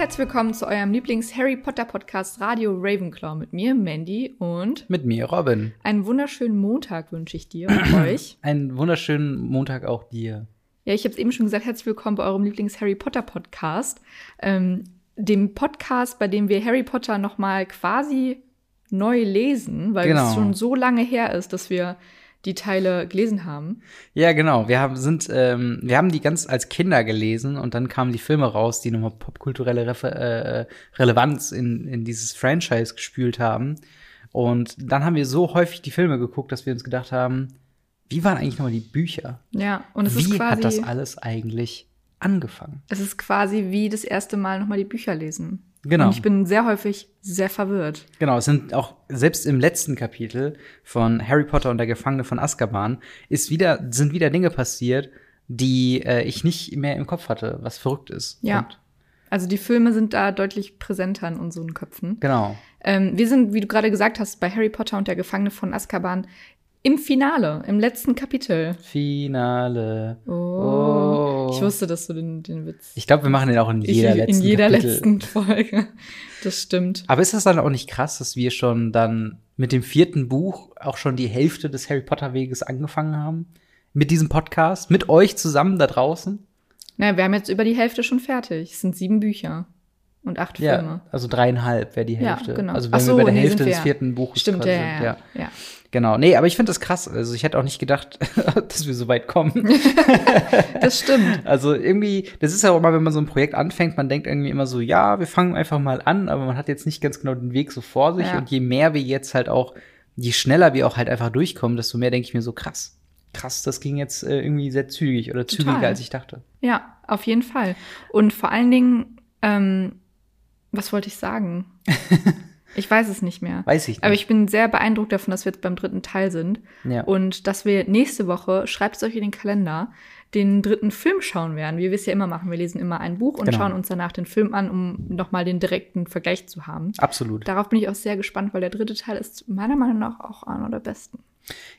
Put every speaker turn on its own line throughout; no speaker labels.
herzlich willkommen zu eurem Lieblings-Harry Potter Podcast Radio Ravenclaw mit mir, Mandy und
Mit mir, Robin.
einen wunderschönen Montag wünsche ich dir und euch.
Einen wunderschönen Montag auch dir.
Ja, ich habe es eben schon gesagt, herzlich willkommen bei eurem Lieblings-Harry Potter Podcast. Ähm, dem Podcast, bei dem wir Harry Potter nochmal quasi neu lesen, weil
Genau.
es schon so lange her ist, dass wir die Teile gelesen haben.
Ja, genau. Wir haben, sind, ähm, wir haben die ganz als Kinder gelesen und dann kamen die Filme raus, die nochmal popkulturelle Refe äh, Relevanz in, in dieses Franchise gespült haben. Und dann haben wir so häufig die Filme geguckt, dass wir uns gedacht haben, wie waren eigentlich nochmal die Bücher?
Ja, und es
wie
ist quasi
hat das alles eigentlich angefangen?
es ist quasi wie das erste Mal nochmal die Bücher lesen.
Genau.
Und ich bin sehr häufig sehr verwirrt.
Genau, es sind auch selbst im letzten Kapitel von Harry Potter und der Gefangene von Azkaban ist wieder sind wieder Dinge passiert, die äh, ich nicht mehr im Kopf hatte, was verrückt ist.
Ja.
Und,
Also die Filme sind da deutlich präsenter in unseren Köpfen.
genau.
Ähm, wir sind, wie du gerade gesagt hast, bei Harry Potter und der Gefangene von Azkaban im Finale, im letzten Kapitel.
Finale.
Oh.
Oh.
Ich wusste, dass du den, den Witz.
Ich glaube, wir machen den auch in jeder
Ich-
letzten
in jeder
Kapitel.
letzten Folge. Das stimmt.
Aber ist das dann auch nicht krass, dass wir schon dann mit dem vierten Buch auch schon die Hälfte des Harry Potter Weges angefangen haben? Mit diesem Podcast? Mit euch zusammen da draußen?
Naja, wir haben jetzt über die Hälfte schon fertig. Es sind sieben Bücher und acht
Ja,
Filme.
also dreieinhalb wäre die
Ja,
Hälfte.
genau.
Also wenn
so,
wir bei der
nee,
Hälfte des
ja.
vierten Buches
Stimmt, ja,
sind,
ja, ja. ja.
Genau. Nee, aber ich finde das krass. Also ich hätte auch nicht gedacht, dass wir so weit kommen.
Das stimmt.
Also irgendwie, das ist ja auch immer, wenn man so ein Projekt anfängt, man denkt irgendwie immer so, ja, wir fangen einfach mal an, aber man hat jetzt nicht ganz genau den Weg so vor sich.
Ja.
Und je mehr wir jetzt halt auch, je schneller wir auch halt einfach durchkommen, desto mehr denke ich mir so, krass. Krass, das ging jetzt äh, irgendwie sehr zügig oder
Total.
zügiger, als ich dachte.
Ja, auf jeden Fall. Und vor allen Dingen, ähm, was wollte ich sagen? Ich weiß es nicht mehr.
Weiß ich nicht.
Aber ich bin sehr beeindruckt davon, dass wir jetzt beim dritten Teil sind.
Ja.
Und dass wir nächste Woche, schreibt es euch in den Kalender, den dritten Film schauen werden, wie wir es ja immer machen. Wir lesen immer ein Buch und
Genau.
schauen uns danach den Film an, um nochmal den direkten Vergleich zu haben.
Absolut.
Darauf bin ich auch sehr gespannt, weil der dritte Teil ist meiner Meinung nach auch einer der besten.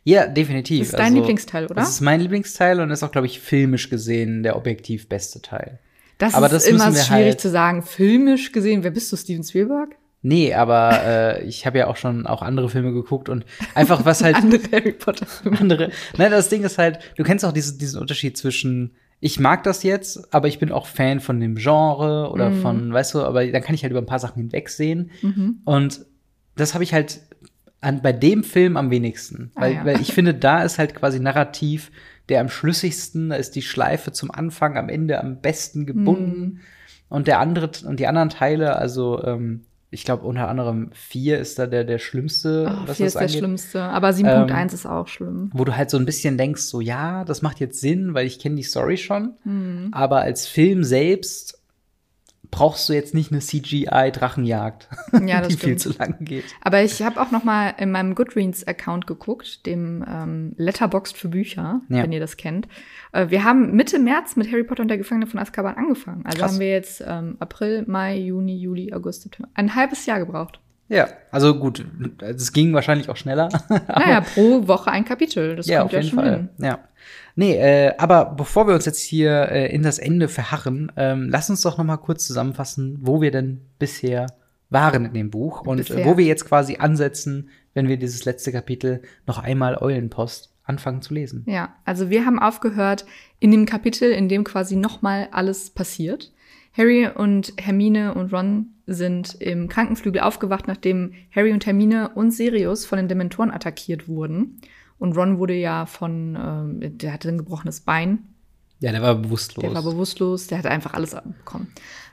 Ja, definitiv.
Das ist dein Lieblingsteil, oder?
Das ist mein Lieblingsteil und ist auch, glaube ich, filmisch gesehen der objektiv beste Teil.
Das
Aber
ist
das
immer schwierig
halt-
zu sagen. Filmisch gesehen, wer bist du, Steven Spielberg?
Nee, aber äh, ich habe ja auch schon auch andere Filme geguckt und einfach was halt
Andere Harry Potter Filme.
andere. Nein, das Ding ist halt, du kennst auch diesen, diesen Unterschied zwischen ich mag das jetzt, aber ich bin auch Fan von dem Genre oder
Mhm.
von, weißt du, aber dann kann ich halt über ein paar Sachen hinwegsehen. Und das habe ich halt an, bei dem Film am wenigsten.
Ah,
Weil,
ja.
weil ich finde, da ist halt quasi narrativ der am schlüssigsten, da ist die Schleife zum Anfang, am Ende am besten gebunden.
Mhm.
Und der andere und die anderen Teile, also ähm, ich glaube unter anderem vier ist da der der schlimmste,
Oh,
was
vier
das
ist der
angeht.
schlimmste. Aber 7.1 ist auch schlimm.
Wo du halt so ein bisschen denkst, so ja, das macht jetzt Sinn, weil ich kenne die Story schon.
Mhm.
Aber als Film selbst brauchst du jetzt nicht eine CGI-Drachenjagd,
Ja, das
die viel
stimmt.
zu lang geht.
Aber ich habe auch noch mal in meinem Goodreads-Account geguckt, dem ähm, Letterboxd für Bücher,
Ja.
wenn ihr das kennt. Äh, wir haben Mitte März mit Harry Potter und der Gefangene von Azkaban angefangen. Also
Krass.
haben wir jetzt ähm, April, Mai, Juni, Juli, August, September. Ein halbes Jahr gebraucht.
Ja, also gut, es ging wahrscheinlich auch schneller.
Naja, pro Woche ein Kapitel. Das
ja,
kommt
auf
ja
jeden
schon
Fall.
hin.
Ja. Nee, äh, aber bevor wir uns jetzt hier äh, in das Ende verharren, ähm, lass uns doch noch mal kurz zusammenfassen, wo wir denn bisher waren in dem Buch und
Bisher.
wo wir jetzt quasi ansetzen, wenn wir dieses letzte Kapitel noch einmal Eulenpost anfangen zu lesen.
Ja, also wir haben aufgehört in dem Kapitel, in dem quasi nochmal alles passiert. Harry und Hermine und Ron sind im Krankenflügel aufgewacht, nachdem Harry und Hermine und Sirius von den Dementoren attackiert wurden. Und Ron wurde ja von, ähm, der hatte ein gebrochenes Bein,
Ja, der war bewusstlos.
der war bewusstlos, der hatte einfach alles abbekommen.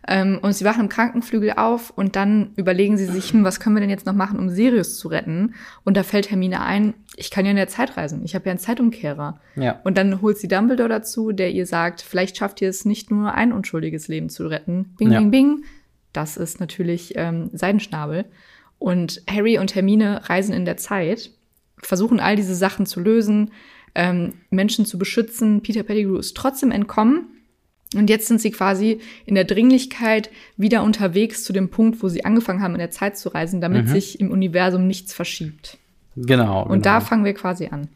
Ähm, und sie wachen im Krankenflügel auf und dann überlegen sie sich, hm, was können wir denn jetzt noch machen, um Sirius zu retten? Und da fällt Hermine ein, ich kann ja in der Zeit reisen, ich habe ja einen Zeitumkehrer.
ja.
Und dann holt sie Dumbledore dazu, der ihr sagt, vielleicht schafft ihr es nicht nur ein unschuldiges Leben zu retten. Bing,
Ja.
bing, bing. Das ist natürlich ähm, Seidenschnabel. Und Harry und Hermine reisen in der Zeit, versuchen all diese Sachen zu lösen, ähm, Menschen zu beschützen. Peter Pettigrew ist trotzdem entkommen. Und jetzt sind sie quasi in der Dringlichkeit wieder unterwegs zu dem Punkt, wo sie angefangen haben, in der Zeit zu reisen, damit
Mhm.
sich im Universum nichts verschiebt.
Genau.
Und
genau.
da fangen wir quasi an.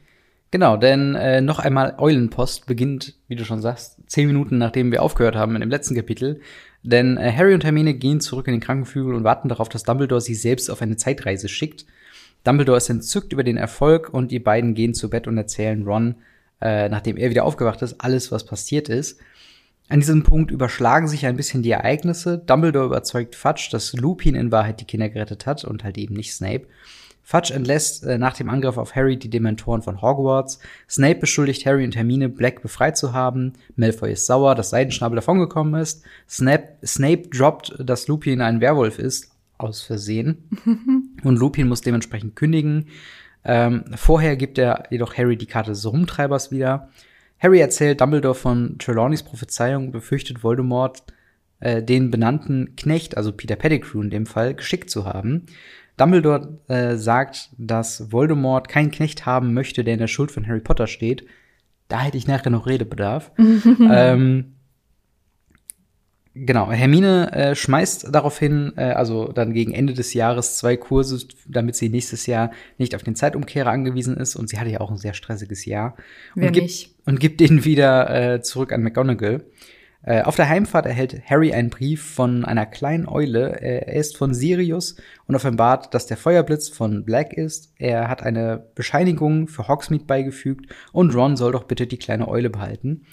Genau, denn äh, noch einmal Eulenpost beginnt, wie du schon sagst, zehn Minuten nachdem wir aufgehört haben in dem letzten Kapitel. Denn äh, Harry und Hermine gehen zurück in den Krankenflügel und warten darauf, dass Dumbledore sie selbst auf eine Zeitreise schickt. Dumbledore ist entzückt über den Erfolg und die beiden gehen zu Bett und erzählen Ron, äh, nachdem er wieder aufgewacht ist, alles, was passiert ist. An diesem Punkt überschlagen sich ein bisschen die Ereignisse. Dumbledore überzeugt Fudge, dass Lupin in Wahrheit die Kinder gerettet hat und halt eben nicht Snape. Fudge entlässt äh, nach dem Angriff auf Harry die Dementoren von Hogwarts. Snape beschuldigt Harry und Hermine, Black befreit zu haben. Malfoy ist sauer, dass Seidenschnabel davongekommen ist. Snape, Snape droppt, dass Lupin ein Werwolf ist, aus Versehen. und Lupin muss dementsprechend kündigen. Ähm, vorher gibt er jedoch Harry die Karte des Rumtreibers wieder. Harry erzählt Dumbledore von Trelawneys Prophezeiung und befürchtet Voldemort, äh, den benannten Knecht, also Peter Pettigrew in dem Fall, geschickt zu haben. Dumbledore äh, sagt, dass Voldemort keinen Knecht haben möchte, der in der Schuld von Harry Potter steht. Da hätte ich nachher noch Redebedarf. ähm, Genau, Hermine äh, schmeißt daraufhin, äh, also dann gegen Ende des Jahres zwei Kurse, damit sie nächstes Jahr nicht auf den Zeitumkehrer angewiesen ist. Und sie hatte ja auch ein sehr stressiges Jahr.
Wer
und, gibt,
nicht?
und gibt den wieder äh, zurück an McGonagall. Äh, auf der Heimfahrt erhält Harry einen Brief von einer kleinen Eule. Er ist von Sirius und offenbart, dass der Feuerblitz von Black ist. Er hat eine Bescheinigung für Hogsmeade beigefügt und Ron soll doch bitte die kleine Eule behalten.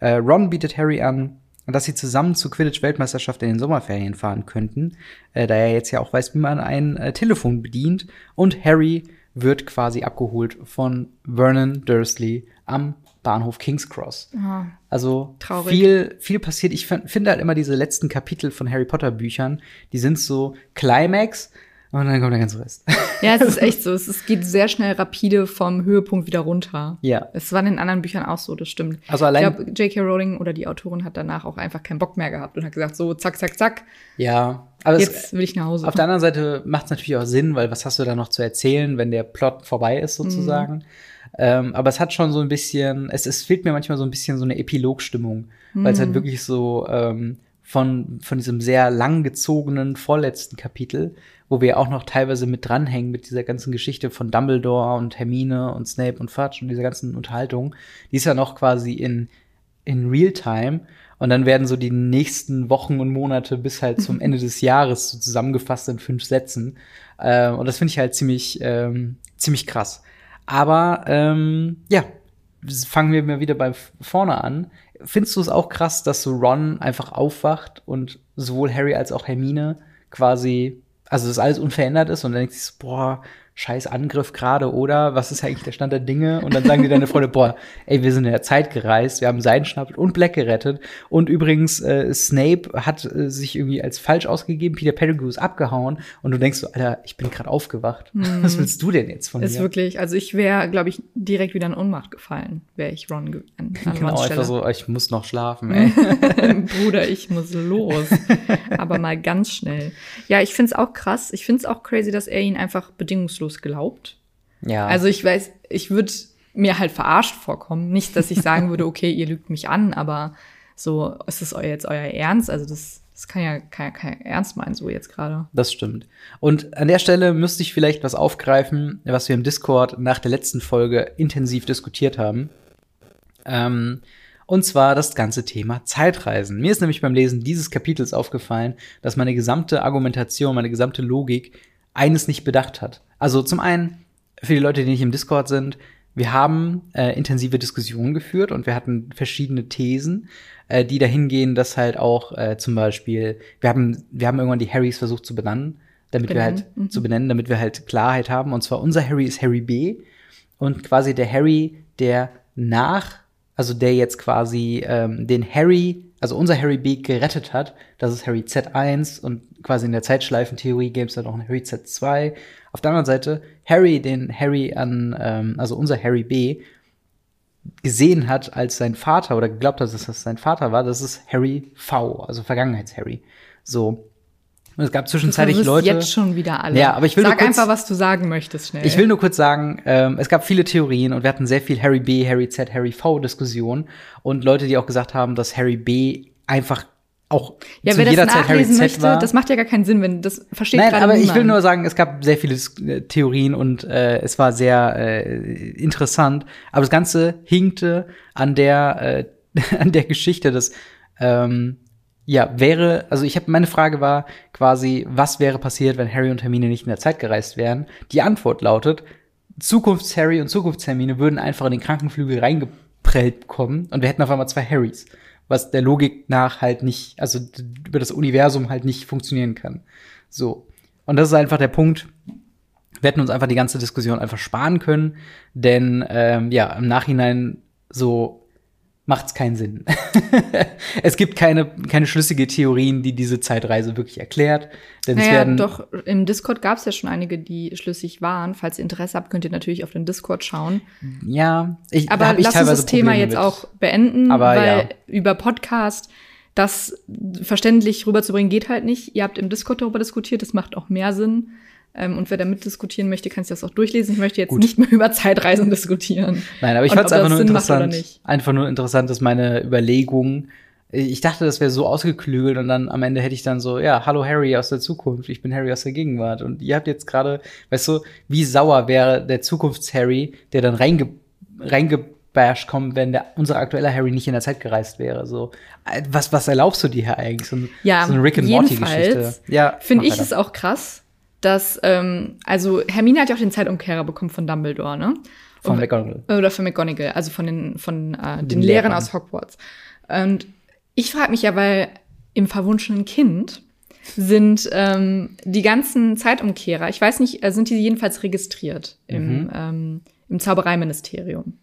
Äh, Ron bietet Harry an, dass sie zusammen zur Quidditch-Weltmeisterschaft in den Sommerferien fahren könnten, äh, da er jetzt ja auch weiß, wie man ein äh, Telefon bedient. Und Harry wird quasi abgeholt von Vernon Dursley am Bahnhof King's Cross.
Ah,
Also
Traurig.
viel, viel passiert. Ich fin- finde halt immer diese letzten Kapitel von Harry Potter Büchern, die sind so Climax und dann kommt der ganze Rest.
Ja, es ist echt so. Es, es geht sehr schnell rapide vom Höhepunkt wieder runter.
ja.
Es war in den anderen Büchern auch so, das stimmt.
Also
Ich
allein,
glaube, J.K. Rowling oder die Autorin hat danach auch einfach keinen Bock mehr gehabt und hat gesagt, so, zack, zack, zack,
ja. Aber es,
jetzt will ich nach Hause.
Auf der anderen Seite macht es natürlich auch Sinn, weil was hast du da noch zu erzählen, wenn der Plot vorbei ist, sozusagen. Ähm, aber es hat schon so ein bisschen, es, es fehlt mir manchmal so ein bisschen so eine Epilogstimmung, weil es halt wirklich so ähm, von, von diesem sehr langgezogenen vorletzten Kapitel, wo wir auch noch teilweise mit dranhängen mit dieser ganzen Geschichte von Dumbledore und Hermine und Snape und Fudge und dieser ganzen Unterhaltung, die ist ja noch quasi in, in Realtime. Und dann werden so die nächsten Wochen und Monate bis halt zum Ende des Jahres so zusammengefasst in fünf Sätzen. Äh, und das finde ich halt ziemlich, ähm, ziemlich krass. Aber ähm, ja, fangen wir mal wieder bei vorne an. Findest du es auch krass, dass so Ron einfach aufwacht und sowohl Harry als auch Hermine quasi, also dass alles unverändert ist und dann denkst du, boah, scheiß Angriff gerade, oder? Was ist eigentlich der Stand der Dinge? Und dann sagen die deine Freunde, boah, ey, wir sind in der Zeit gereist, wir haben Seidenschnabel und Black gerettet. Und übrigens, äh, Snape hat äh, sich irgendwie als falsch ausgegeben, Peter Pettigrew ist abgehauen. Und du denkst so, Alter, ich bin gerade aufgewacht. Was willst du denn jetzt von
ist
mir?
wirklich, also ich wäre, glaube ich, direkt wieder in Ohnmacht gefallen, wäre ich Ron ge- an, an
Genau, einfach so, ich muss noch schlafen, ey.
Bruder, ich muss los. Aber mal ganz schnell. Ja, ich find's auch krass. Ich find's auch crazy, dass er ihn einfach bedingungslos glaubt.
ja.
Also ich weiß, ich würde mir halt verarscht vorkommen. Nicht, dass ich sagen würde, okay, ihr lügt mich an, aber so, ist das jetzt euer Ernst? Also das, das kann ja kein, kein Ernst meinen, so jetzt gerade.
Das stimmt. Und an der Stelle müsste ich vielleicht was aufgreifen, was wir im Discord nach der letzten Folge intensiv diskutiert haben. Ähm, und zwar das ganze Thema Zeitreisen. Mir ist nämlich beim Lesen dieses Kapitels aufgefallen, dass meine gesamte Argumentation, meine gesamte Logik eines nicht bedacht hat. Also zum einen, für die Leute, die nicht im Discord sind, wir haben äh, intensive Diskussionen geführt und wir hatten verschiedene Thesen, äh, die dahin gehen, dass halt auch äh, zum Beispiel, wir haben, wir haben irgendwann die Harrys versucht zu benennen, damit wir
Benennen,
halt zu benennen, damit wir halt Klarheit haben. Und zwar unser Harry ist Harry B. Und quasi der Harry, der nach, also der jetzt quasi ähm, den Harry, also unser Harry B gerettet hat, das ist Harry Z1 und quasi in der Zeitschleifentheorie gäbe es dann auch einen Harry Z2. Auf der anderen Seite Harry, den Harry an, ähm, also unser Harry B gesehen hat als sein Vater oder geglaubt hat, dass das sein Vater war, das ist Harry V, also Vergangenheits-Harry. So. Und es gab zwischenzeitlich
Du
Leute.
jetzt schon wieder alle.
Ja, aber ich will
Sag
nur kurz-
einfach, was du sagen möchtest, schnell.
Ich will nur kurz sagen, ähm, es gab viele Theorien und wir hatten sehr viel Harry B, Harry Z, Harry V Diskussionen und Leute, die auch gesagt haben, dass Harry B einfach auch
ja,
zu
wer das
jeder Zeit Harry
nachlesen
Z
möchte,
war.
das macht ja gar keinen Sinn, wenn das versteht
Nein, aber ich
niemand.
will nur sagen, es gab sehr viele äh, Theorien und äh, es war sehr äh, interessant. Aber das Ganze hinkte an der äh, an der Geschichte, dass ähm, ja, wäre, also ich habe meine Frage war quasi, was wäre passiert, wenn Harry und Hermine nicht in der Zeit gereist wären? Die Antwort lautet, Zukunfts-Harry und Zukunfts-Hermine würden einfach in den Krankenflügel reingeprellt kommen und wir hätten auf einmal zwei Harrys, was der Logik nach halt nicht, also über das Universum halt nicht funktionieren kann. So. Und das ist einfach der Punkt. Wir hätten uns einfach die ganze Diskussion einfach sparen können, denn ähm, ja, im Nachhinein so macht es keinen Sinn. es gibt keine, keine schlüssige Theorien, die diese Zeitreise wirklich erklärt.
Denn naja, es werden doch, im Discord gab es ja schon einige, die schlüssig waren. Falls ihr Interesse habt, könnt ihr natürlich auf den Discord schauen.
Ja,
ich, aber ich lass uns das Thema jetzt mit. auch beenden, aber weil ja. über Podcast das verständlich rüberzubringen geht halt nicht. Ihr habt im Discord darüber diskutiert, das macht auch mehr Sinn. Ähm, und wer da mitdiskutieren möchte, kann sich das auch durchlesen. Ich möchte jetzt Gut. nicht mehr über Zeitreisen diskutieren.
Nein, aber ich fand es einfach nur Sinn interessant. Einfach nur interessant, dass meine Überlegung. Ich dachte, das wäre so ausgeklügelt und dann am Ende hätte ich dann so, ja, hallo Harry aus der Zukunft, ich bin Harry aus der Gegenwart. Und ihr habt jetzt gerade, weißt du, wie sauer wäre der Zukunfts-Harry, der dann reinge reingebasht kommt, wenn der, unser aktueller Harry nicht in der Zeit gereist wäre. So, was, was erlaubst du dir hier eigentlich? So,
ja, so eine Rick and Morty-Geschichte. Ja, finde ich es auch krass dass, ähm, also Hermine hat ja auch den Zeitumkehrer bekommen von Dumbledore, ne?
Von McGonagall.
Oder von McGonagall, also von den, von äh, den, den Lehrern aus Hogwarts. Und ich frage mich ja, weil im verwunschenen Kind sind ähm, die ganzen Zeitumkehrer, ich weiß nicht, äh, sind die jedenfalls registriert im, mhm. ähm, im Zaubereiministerium.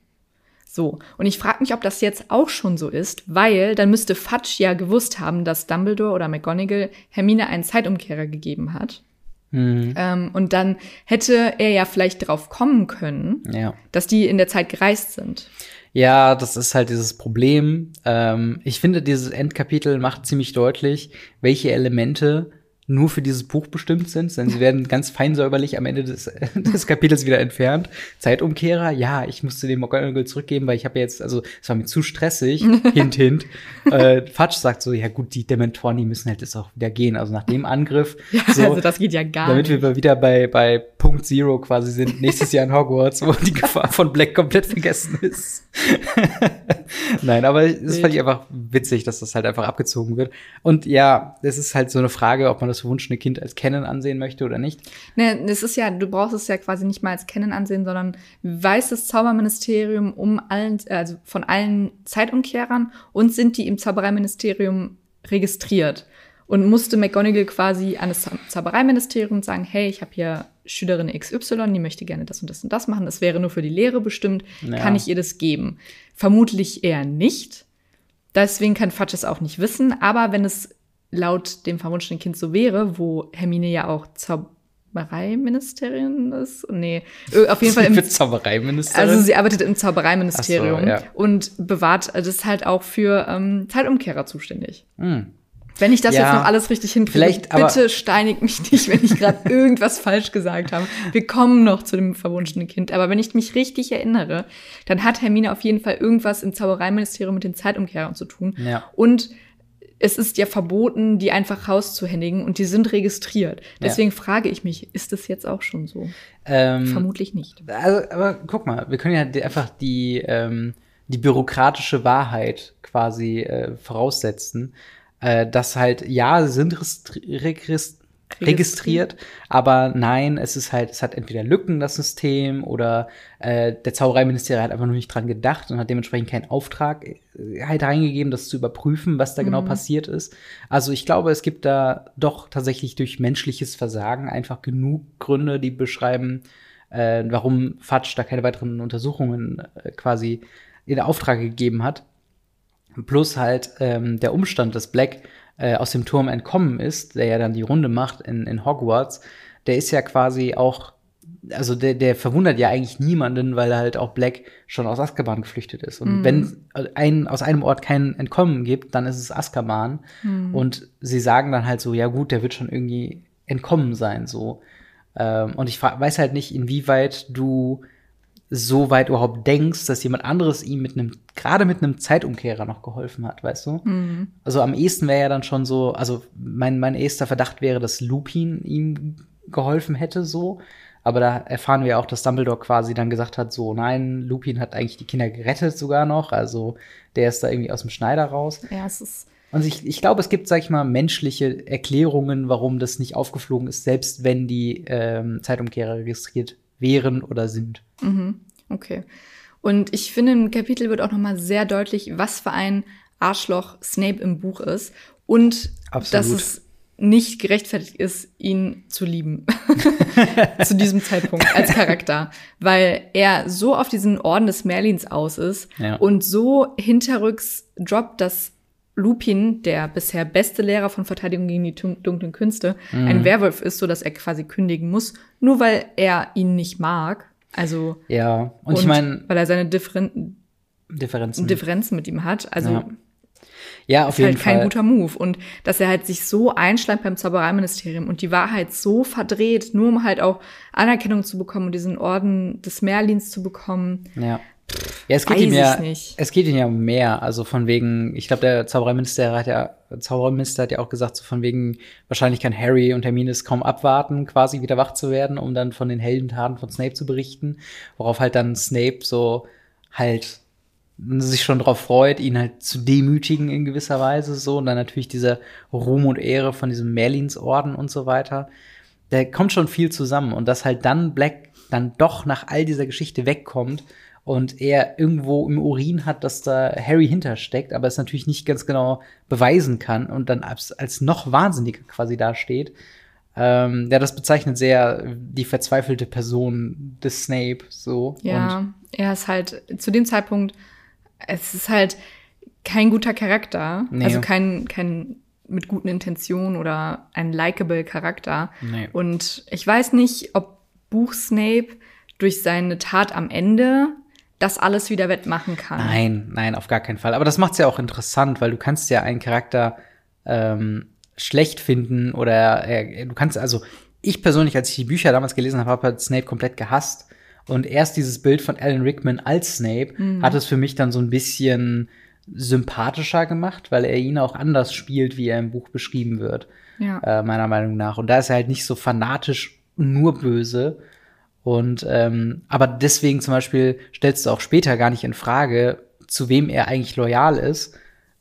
So, und ich frage mich, ob das jetzt auch schon so ist, weil dann müsste Fudge ja gewusst haben, dass Dumbledore oder McGonagall Hermine einen Zeitumkehrer gegeben hat. Mhm. Ähm, und dann hätte er ja vielleicht drauf kommen können, ja. dass die in der Zeit gereist sind.
Ja, das ist halt dieses Problem. Ähm, ich finde, dieses Endkapitel macht ziemlich deutlich, welche Elemente nur für dieses Buch bestimmt sind, denn sie werden ganz fein säuberlich am Ende des, des Kapitels wieder entfernt. Zeitumkehrer, ja, ich musste den McGonagall zurückgeben, weil ich habe jetzt, also es war mir zu stressig, hint, hint. Äh, Fatsch sagt so, ja gut, die Dementoren, die müssen halt jetzt auch wieder gehen. Also nach dem Angriff.
Ja,
so,
also das geht ja gar
damit nicht. Damit wir wieder bei, bei Punkt Zero quasi sind, nächstes Jahr in Hogwarts, wo die Gefahr von Black komplett vergessen ist. Nein, aber das fand ich einfach witzig, dass das halt einfach abgezogen wird. Und ja, es ist halt so eine Frage, ob man das das verwunschene Kind als Canon ansehen möchte oder nicht.
Ne, das ist ja, du brauchst es ja quasi nicht mal als Canon ansehen, sondern weiß das Zauberministerium um allen, also von allen Zeitumkehrern und sind die im Zaubereiministerium registriert. Und musste McGonagall quasi an das Zaubereiministerium sagen, hey, ich habe hier Schülerin XY, die möchte gerne das und das und das machen. Das wäre nur für die Lehre bestimmt. Ja. Kann ich ihr das geben? Vermutlich eher nicht. Deswegen kann Fatsch es auch nicht wissen. Aber wenn es laut dem verwunschenen Kind so wäre, wo Hermine ja auch Zaubereiministerin ist. Nee, auf jeden Fall
im Zaubereiministerin.
Also sie arbeitet im Zaubereiministerium so, ja. und bewahrt das ist halt auch für ähm, Zeitumkehrer zuständig. Hm. Wenn ich das ja, jetzt noch alles richtig hinkriege, vielleicht, bitte steinigt mich nicht, wenn ich gerade irgendwas falsch gesagt habe. Wir kommen noch zu dem verwunschenen Kind. Aber wenn ich mich richtig erinnere, dann hat Hermine auf jeden Fall irgendwas im Zaubereiministerium mit den Zeitumkehrern zu tun. Ja. Und es ist ja verboten, die einfach rauszuhändigen und die sind registriert. Deswegen ja. frage ich mich, ist das jetzt auch schon so? Ähm, Vermutlich nicht.
Also, aber guck mal, wir können ja einfach die, ähm, die bürokratische Wahrheit quasi äh, voraussetzen, äh, dass halt, ja, sie sind registriert registriert. Aber nein, es ist halt, es hat entweder Lücken, das System, oder äh, der Zaubereiministerium hat einfach noch nicht dran gedacht und hat dementsprechend keinen Auftrag äh, halt reingegeben, das zu überprüfen, was da genau mhm. passiert ist. Also ich glaube, es gibt da doch tatsächlich durch menschliches Versagen einfach genug Gründe, die beschreiben, äh, warum Fatsch da keine weiteren Untersuchungen äh, quasi in Auftrag gegeben hat. Plus halt ähm, der Umstand, dass Black äh, aus dem Turm entkommen ist, der ja dann die Runde macht in, in Hogwarts, der ist ja quasi auch, also der, der verwundert ja eigentlich niemanden, weil halt auch Black schon aus Azkaban geflüchtet ist. Und mhm. wenn ein, aus einem Ort kein Entkommen gibt, dann ist es Azkaban. Mhm. Und sie sagen dann halt so, ja gut, der wird schon irgendwie entkommen sein, so. Ähm, und ich weiß halt nicht, inwieweit du so weit überhaupt denkst, dass jemand anderes ihm mit einem, gerade mit einem Zeitumkehrer noch geholfen hat, weißt du? Mhm. Also am ehesten wäre ja dann schon so, also mein, mein erster Verdacht wäre, dass Lupin ihm geholfen hätte, so. Aber da erfahren wir auch, dass Dumbledore quasi dann gesagt hat, so, nein, Lupin hat eigentlich die Kinder gerettet sogar noch. Also der ist da irgendwie aus dem Schneider raus.
Ja, es ist
Und ich, ich glaube, es gibt, sag ich mal, menschliche Erklärungen, warum das nicht aufgeflogen ist, selbst wenn die ähm, Zeitumkehrer registriert wären oder sind.
Mhm. Okay. Und ich finde, im Kapitel wird auch noch mal sehr deutlich, was für ein Arschloch Snape im Buch ist und
Absolut.
dass es nicht gerechtfertigt ist, ihn zu lieben. zu diesem Zeitpunkt als Charakter. Weil er so auf diesen Orden des Merlins aus ist
Ja.
und so hinterrücks droppt, dass Lupin, der bisher beste Lehrer von Verteidigung gegen die dunklen Künste,
Mhm.
ein Werwolf ist, so dass er quasi kündigen muss, nur weil er ihn nicht mag. Also
Ja, und, ich meine,
weil er seine Differen
Differenzen.
Differenzen mit ihm hat. Also
Ja. ja, auf
ist
jeden
halt kein
Fall.
guter Move. Und dass er halt sich so einschleimt beim Zaubereiministerium und die Wahrheit so verdreht, nur um halt auch Anerkennung zu bekommen und diesen Orden des Merlins zu bekommen.
Ja. Ja, es geht
Weiß
ihm ja, es geht ihm ja um mehr. Also von wegen, ich glaube, der Zaubereiminister hat ja, Zaubereiminister hat ja auch gesagt, so von wegen, wahrscheinlich kann Harry und Hermine es kaum abwarten, quasi wieder wach zu werden, um dann von den Heldentaten von Snape zu berichten. Worauf halt dann Snape so halt sich schon drauf freut, ihn halt zu demütigen in gewisser Weise so. Und dann natürlich dieser Ruhm und Ehre von diesem Merlinsorden und so weiter. Da kommt schon viel zusammen. Und dass halt dann Black dann doch nach all dieser Geschichte wegkommt und er irgendwo im Urin hat, dass da Harry hintersteckt, aber es natürlich nicht ganz genau beweisen kann und dann als, als noch wahnsinniger quasi dasteht. Ähm, ja, das bezeichnet sehr die verzweifelte Person des Snape so. Und
Ja, er ist halt zu dem Zeitpunkt, es ist halt kein guter Charakter.
Nee.
Also kein, kein mit guten Intentionen oder ein likable Charakter.
Nee.
Und ich weiß nicht, ob Buch Snape durch seine Tat am Ende das alles wieder wettmachen kann.
Nein, nein, auf gar keinen Fall. Aber das macht's ja auch interessant, weil du kannst ja einen Charakter ähm, schlecht finden oder äh, du kannst also ich persönlich, als ich die Bücher damals gelesen habe, habe halt Snape komplett gehasst und erst dieses Bild von Alan Rickman als Snape hat es für mich dann so ein bisschen sympathischer gemacht, weil er ihn auch anders spielt, wie er im Buch beschrieben wird
Ja.
äh, meiner Meinung nach. Und da ist er halt nicht so fanatisch nur böse. Und ähm, aber deswegen zum Beispiel stellst du auch später gar nicht in Frage, zu wem er eigentlich loyal ist,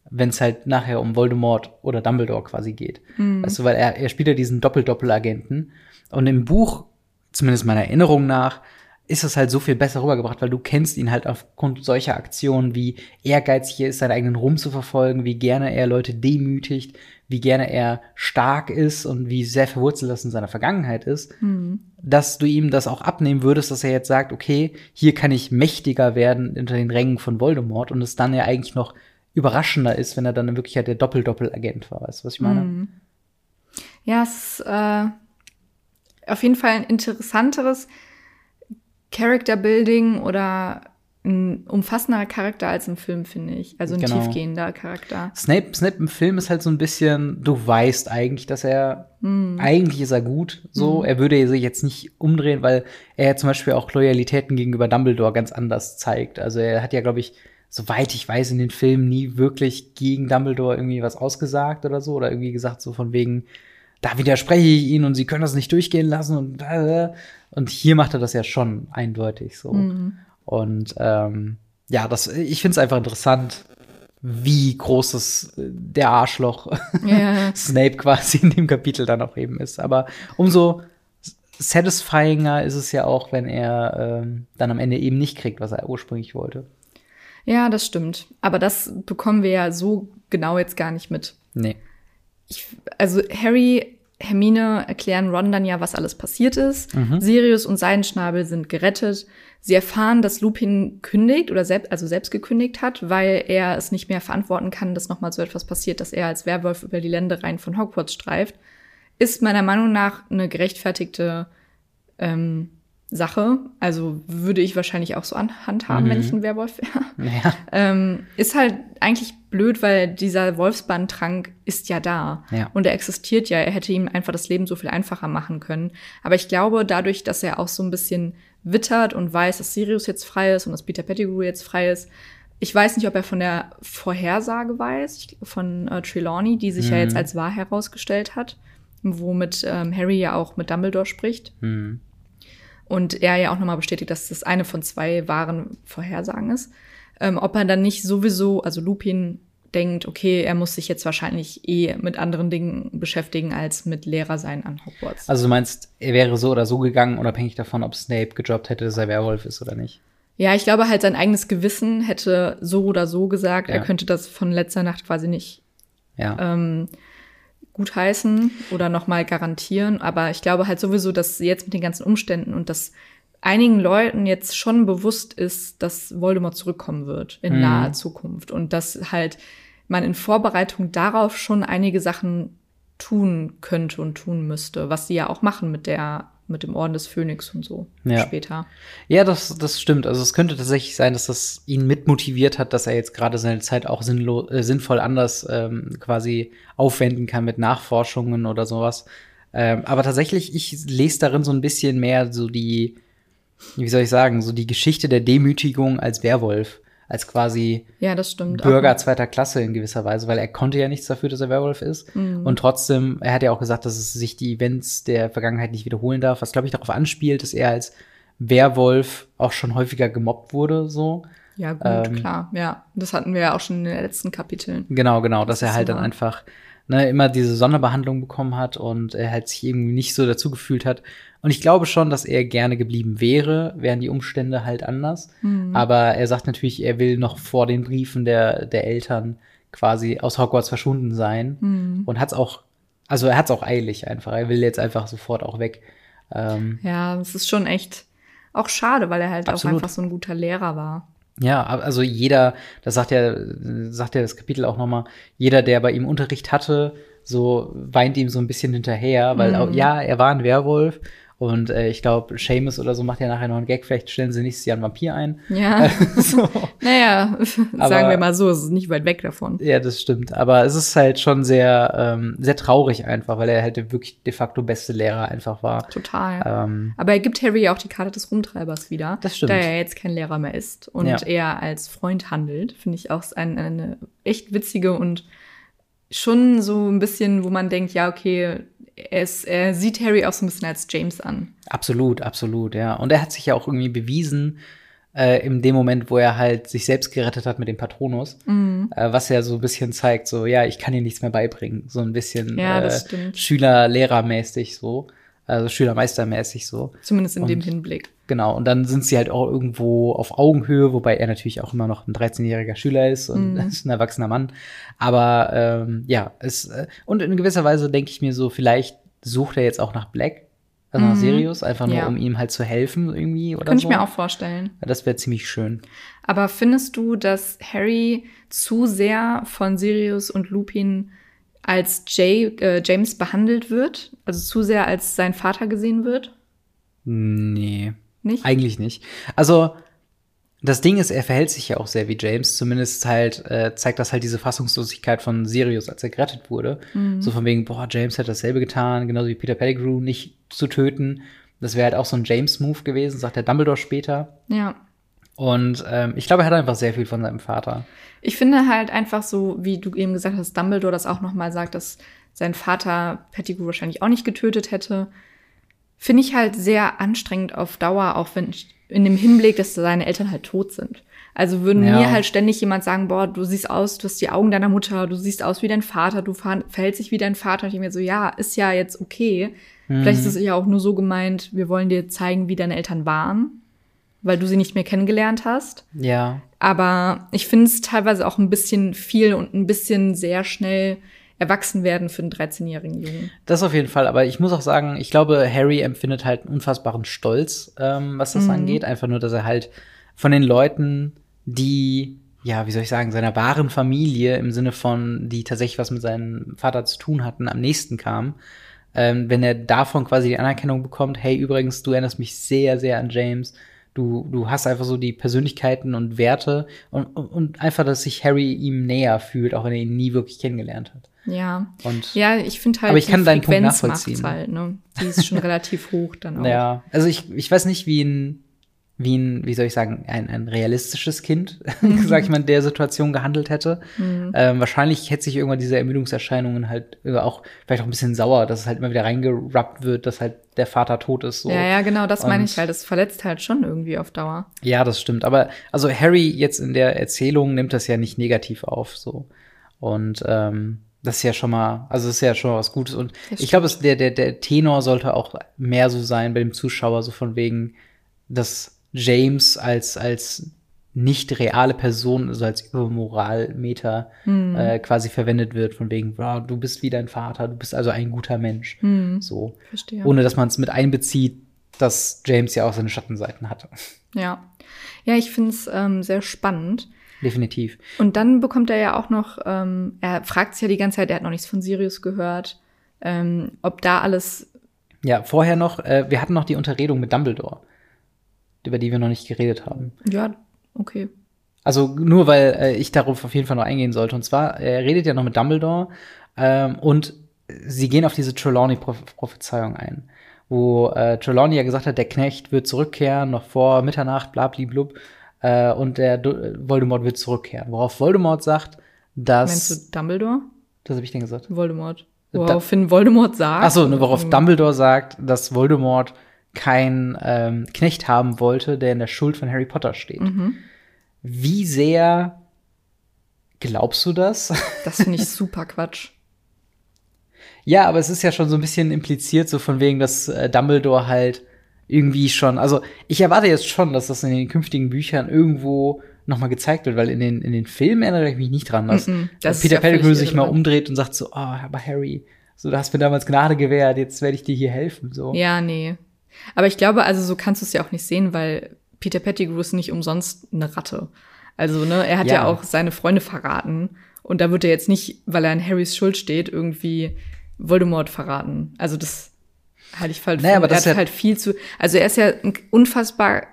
wenn es halt nachher um Voldemort oder Dumbledore quasi geht. Weißt du, weil er, er spielt ja diesen Doppel-Doppel-Agenten. Und im Buch, zumindest meiner Erinnerung nach, ist es halt so viel besser rübergebracht, weil du kennst ihn halt aufgrund solcher Aktionen, wie ehrgeizig er ist, seinen eigenen Ruhm zu verfolgen, wie gerne er Leute demütigt, wie gerne er stark ist und wie sehr verwurzelt das in seiner Vergangenheit ist, dass du ihm das auch abnehmen würdest, dass er jetzt sagt, okay, hier kann ich mächtiger werden unter den Rängen von Voldemort und es dann ja eigentlich noch überraschender ist, wenn er dann wirklich halt der Doppel-Doppel-Agent war. Weißt du, was ich meine?
Ja, es ist äh, auf jeden Fall ein interessanteres Character Building oder ein umfassenderer Charakter als im Film, finde ich. Also ein
Genau.
tiefgehender Charakter.
Snape, Snape im Film ist halt so ein bisschen, du weißt eigentlich, dass er, eigentlich ist er gut, so. Er würde sich jetzt nicht umdrehen, weil er zum Beispiel auch Loyalitäten gegenüber Dumbledore ganz anders zeigt. Also er hat ja, glaube ich, soweit ich weiß, in den Filmen nie wirklich gegen Dumbledore irgendwie was ausgesagt oder so. Oder irgendwie gesagt, so von wegen, da widerspreche ich Ihnen und Sie können das nicht durchgehen lassen und äh, und hier macht er das ja schon eindeutig so. Und ähm, ja, das, ich finde es einfach interessant, wie groß das, äh, der Arschloch
Ja.
Snape quasi in dem Kapitel dann auch eben ist. Aber umso satisfyinger ist es ja auch, wenn er ähm, dann am Ende eben nicht kriegt, was er ursprünglich wollte.
ja, das stimmt. Aber das bekommen wir ja so genau jetzt gar nicht mit.
Nee.
ich, also Harry, Hermine erklären Ron dann ja, was alles passiert ist. Sirius und Seidenschnabel sind gerettet. Sie erfahren, dass Lupin kündigt oder selbst, also selbst gekündigt hat, weil er es nicht mehr verantworten kann, dass nochmal so etwas passiert, dass er als Werwolf über die Ländereien von Hogwarts streift. Ist meiner Meinung nach eine gerechtfertigte ähm, Sache. Also würde ich wahrscheinlich auch so an handhaben, wenn ich ein Werwolf wäre.
Naja.
Ähm, ist halt eigentlich blöd, weil dieser Wolfsbandtrank ist ja da.
Ja.
Und er existiert ja. Er hätte ihm einfach das Leben so viel einfacher machen können. Aber ich glaube, dadurch, dass er auch so ein bisschen wittert und weiß, dass Sirius jetzt frei ist und dass Peter Pettigrew jetzt frei ist, ich weiß nicht, ob er von der Vorhersage weiß, von äh, Trelawney, die sich ja jetzt als wahr herausgestellt hat, womit ähm, Harry ja auch mit Dumbledore spricht.
Hm.
Und er ja auch nochmal bestätigt, dass das eine von zwei wahren Vorhersagen ist. Ähm, ob er dann nicht sowieso, also Lupin denkt, okay, er muss sich jetzt wahrscheinlich eh mit anderen Dingen beschäftigen als mit Lehrer sein an Hogwarts.
Also du meinst, er wäre so oder so gegangen, unabhängig davon, ob Snape gedroppt hätte, dass er Werwolf ist oder nicht?
Ja, ich glaube halt, sein eigenes Gewissen hätte so oder so gesagt,
Ja.
er könnte das von letzter Nacht quasi nicht
Ja.
ähm, gutheißen oder nochmal garantieren. Aber ich glaube halt sowieso, dass jetzt mit den ganzen Umständen und dass einigen Leuten jetzt schon bewusst ist, dass Voldemort zurückkommen wird in
Mhm.
naher Zukunft und dass halt man in Vorbereitung darauf schon einige Sachen tun könnte und tun müsste, was sie ja auch machen mit der mit dem Orden des Phönix und so
Ja.
später.
Ja, das, das stimmt. Also es könnte tatsächlich sein, dass das ihn mitmotiviert hat, dass er jetzt gerade seine Zeit auch sinnlo äh, sinnvoll anders ähm, quasi aufwenden kann mit Nachforschungen oder sowas. Ähm, aber tatsächlich, ich lese darin so ein bisschen mehr so die, wie soll ich sagen, so die Geschichte der Demütigung als Werwolf, als quasi
Ja.
Bürger zweiter Klasse in gewisser Weise, weil er konnte ja nichts dafür, dass er Werwolf ist.
Mhm.
Und trotzdem, er hat ja auch gesagt, dass es sich die Events der Vergangenheit nicht wiederholen darf, was glaube ich darauf anspielt, dass er als Werwolf auch schon häufiger gemobbt wurde, so.
Ja, gut,
Ähm,
klar. Ja, das hatten wir ja auch schon in den letzten Kapiteln.
Genau, genau, dass
Das
er halt dann einfach ne, immer diese Sonderbehandlung bekommen hat und er halt sich irgendwie nicht so dazu gefühlt hat. Und ich glaube schon, dass er gerne geblieben wäre, wären die Umstände halt anders.
Mhm.
Aber er sagt natürlich, er will noch vor den Briefen der, der Eltern quasi aus Hogwarts verschwunden sein.
Mhm.
Und hat's auch, also er hat's auch eilig einfach. Er will jetzt einfach sofort auch weg. Ähm,
Ja, es ist schon echt auch schade, weil er halt
Absolut.
auch einfach so ein guter Lehrer war.
Ja, also jeder, das sagt ja, sagt ja das Kapitel auch nochmal, jeder, der bei ihm Unterricht hatte, so weint ihm so ein bisschen hinterher, weil auch, ja, er war ein Werwolf und äh, ich glaube, Seamus oder so macht ja nachher noch einen Gag, vielleicht stellen sie nächstes Jahr einen Vampir ein.
Ja,
so.
naja,
Aber-
sagen wir mal so, es ist nicht weit weg davon.
Ja, das stimmt. Aber es ist halt schon sehr, ähm, sehr traurig einfach, weil er halt der wirklich de facto beste Lehrer einfach war.
Total.
Ähm,
Aber er gibt Harry ja auch die Karte des Rumtreibers wieder.
Das stimmt.
Da er jetzt kein Lehrer mehr ist und
Ja.
er als Freund handelt, finde ich auch ein, eine echt witzige und schon so ein bisschen, wo man denkt, ja, okay, ist, er sieht Harry auch so ein bisschen als James an.
Absolut, absolut, ja. Und er hat sich ja auch irgendwie bewiesen, äh, in dem Moment, wo er halt sich selbst gerettet hat mit dem Patronus,
Mhm.
äh, was ja so ein bisschen zeigt, so, ja, ich kann dir nichts mehr beibringen. So ein bisschen
Ja,
äh. Schüler-Lehrer-mäßig so, also Schülermeister-mäßig so.
Zumindest in dem
Und-
Hinblick.
Genau, und dann sind sie halt auch irgendwo auf Augenhöhe, wobei er natürlich auch immer noch ein 13-jähriger Schüler ist und
Mhm.
ist ein erwachsener Mann. Aber ähm, ja, es, äh, und in gewisser Weise denke ich mir so, vielleicht sucht er jetzt auch nach Black, also nach
Mhm.
Sirius, einfach nur,
Ja.
um ihm halt zu helfen irgendwie oder
Könnte
so.
ich mir auch vorstellen.
Ja, Das wäre ziemlich schön.
Aber findest du, dass Harry zu sehr von Sirius und Lupin als Jay, äh, James behandelt wird? Also zu sehr als sein Vater gesehen wird?
Nee,
Nicht?
eigentlich nicht. Also, das Ding ist, er verhält sich ja auch sehr wie James. Zumindest halt äh, zeigt das halt diese Fassungslosigkeit von Sirius, als er gerettet wurde.
Mhm.
So von wegen, boah, James hat dasselbe getan, genauso wie Peter Pettigrew, nicht zu töten. Das wäre halt auch so ein James-Move gewesen, sagt der Dumbledore später.
Ja.
Und ähm, ich glaube, er hat einfach sehr viel von seinem Vater.
Ich finde halt einfach so, wie du eben gesagt hast, Dumbledore das auch nochmal sagt, dass sein Vater Pettigrew wahrscheinlich auch nicht getötet hätte. Finde ich halt sehr anstrengend auf Dauer, auch wenn in dem Hinblick, dass seine Eltern halt tot sind. Also würden
Ja.
mir halt ständig jemand sagen, boah, du siehst aus, du hast die Augen deiner Mutter, du siehst aus wie dein Vater, du ver verhältst dich wie dein Vater. Und ich mir so, ja, ist ja jetzt okay. Vielleicht ist es ja auch nur so gemeint, wir wollen dir zeigen, wie deine Eltern waren, weil du sie nicht mehr kennengelernt hast.
Ja,
Aber ich finde es teilweise auch ein bisschen viel und ein bisschen sehr schnell erwachsen werden für einen 13-jährigen Jungen.
Das auf jeden Fall, aber ich muss auch sagen, ich glaube, Harry empfindet halt einen unfassbaren Stolz, ähm, was das
Mhm.
angeht. Einfach nur, dass er halt von den Leuten, die, ja, wie soll ich sagen, seiner wahren Familie im Sinne von, die tatsächlich was mit seinem Vater zu tun hatten, am nächsten kam. Ähm, wenn er davon quasi die Anerkennung bekommt, hey, übrigens, du erinnerst mich sehr, sehr an James. Du, du hast einfach so die Persönlichkeiten und Werte und, und, und einfach, dass sich Harry ihm näher fühlt, auch wenn er ihn nie wirklich kennengelernt hat.
Ja.
Und
Ja, ich finde halt,
Aber ich kann deinen Punkt nachvollziehen.
halt, ne? Die ist schon relativ hoch dann auch.
Ja, also ich, ich weiß nicht, wie ein, wie ein, wie soll ich sagen, ein, ein realistisches Kind, sag ich mal, in der Situation gehandelt hätte.
Mhm.
Ähm, wahrscheinlich hätte sich irgendwann diese Ermüdungserscheinungen halt auch, vielleicht auch ein bisschen sauer, dass es halt immer wieder reingerappt wird, dass halt der Vater tot ist. So.
Ja, ja, genau, das meine ich halt. Das verletzt halt schon irgendwie auf Dauer.
Ja, das stimmt. Aber also Harry jetzt in der Erzählung nimmt das ja nicht negativ auf. So. Und ähm, das ist ja schon mal, also das ist ja schon mal was Gutes. Und
Das
ich glaube, der, der, der Tenor sollte auch mehr so sein bei dem Zuschauer, so von wegen, dass James als, als nicht reale Person, also als Übermoralmeter
Hm.
äh, quasi verwendet wird, von wegen, wow, du bist wie dein Vater, du bist also ein guter Mensch.
Hm.
So.
Verstehe.
Ohne dass man es mit einbezieht, dass James ja auch seine Schattenseiten hatte.
Ja. Ja, ich finde es ähm, sehr spannend.
Definitiv.
Und dann bekommt er ja auch noch, ähm, er fragt sich ja die ganze Zeit, er hat noch nichts von Sirius gehört, ähm, ob da alles,
Ja, vorher noch, äh, wir hatten noch die Unterredung mit Dumbledore, über die wir noch nicht geredet haben.
ja, okay.
Also nur weil äh, ich darauf auf jeden Fall noch eingehen sollte. Und zwar, er redet ja noch mit Dumbledore ähm, und sie gehen auf diese Trelawney-Prophezeiung ein, wo äh, Trelawney ja gesagt hat, der Knecht wird zurückkehren, noch vor Mitternacht, blablablub, äh, und der Du- Voldemort wird zurückkehren. Worauf Voldemort sagt, dass.
Meinst du Dumbledore?
das habe ich denn gesagt?
Voldemort.
Da-
Woraufhin Voldemort sagt.
Ach so, ne, worauf
ähm,
Dumbledore sagt, dass Voldemort kein ähm, Knecht haben wollte, der in der Schuld von Harry Potter steht.
Mhm.
Wie sehr glaubst du das?
Das finde ich super Quatsch.
ja, aber es ist ja schon so ein bisschen impliziert, so von wegen, dass äh, Dumbledore halt irgendwie schon, also ich erwarte jetzt schon, dass das in den künftigen Büchern irgendwo noch mal gezeigt wird, weil in den, in den Filmen erinnere ich mich nicht dran, dass
Mhm, das ist
Peter
ja
Pettigrew sich mal umdreht und sagt so, oh, aber Harry, so, du hast mir damals Gnade gewährt, jetzt werde ich dir hier helfen, so.
Ja, nee. Aber ich glaube, also so kannst du es ja auch nicht sehen, weil Peter Pettigrew ist nicht umsonst eine Ratte. Also, ne, er hat ja.
Ja.
auch seine Freunde verraten. Und da wird er jetzt nicht, weil er in Harrys Schuld steht, irgendwie Voldemort verraten. Also das halte ich falsch.
Naja, aber
er
das
hat
ist ja-
halt viel zu. Also er ist ja ein unfassbar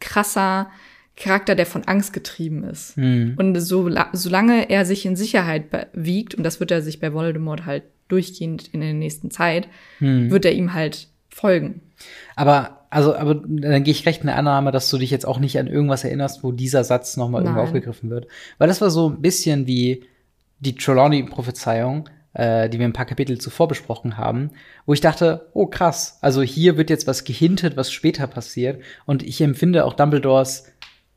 krasser Charakter, der von Angst getrieben ist.
Hm.
Und so, solange er sich in Sicherheit wiegt, und das wird er sich bei Voldemort halt durchgehend in der nächsten Zeit,
Hm.
wird er ihm halt folgen.
Aber, also, aber dann gehe ich recht in der Annahme, dass du dich jetzt auch nicht an irgendwas erinnerst, wo dieser Satz nochmal irgendwo aufgegriffen wird. Weil das war so ein bisschen wie die Trelawney-Prophezeiung, äh, die wir ein paar Kapitel zuvor besprochen haben, wo ich dachte, oh krass, also hier wird jetzt was gehintet, was später passiert. Und ich empfinde auch Dumbledores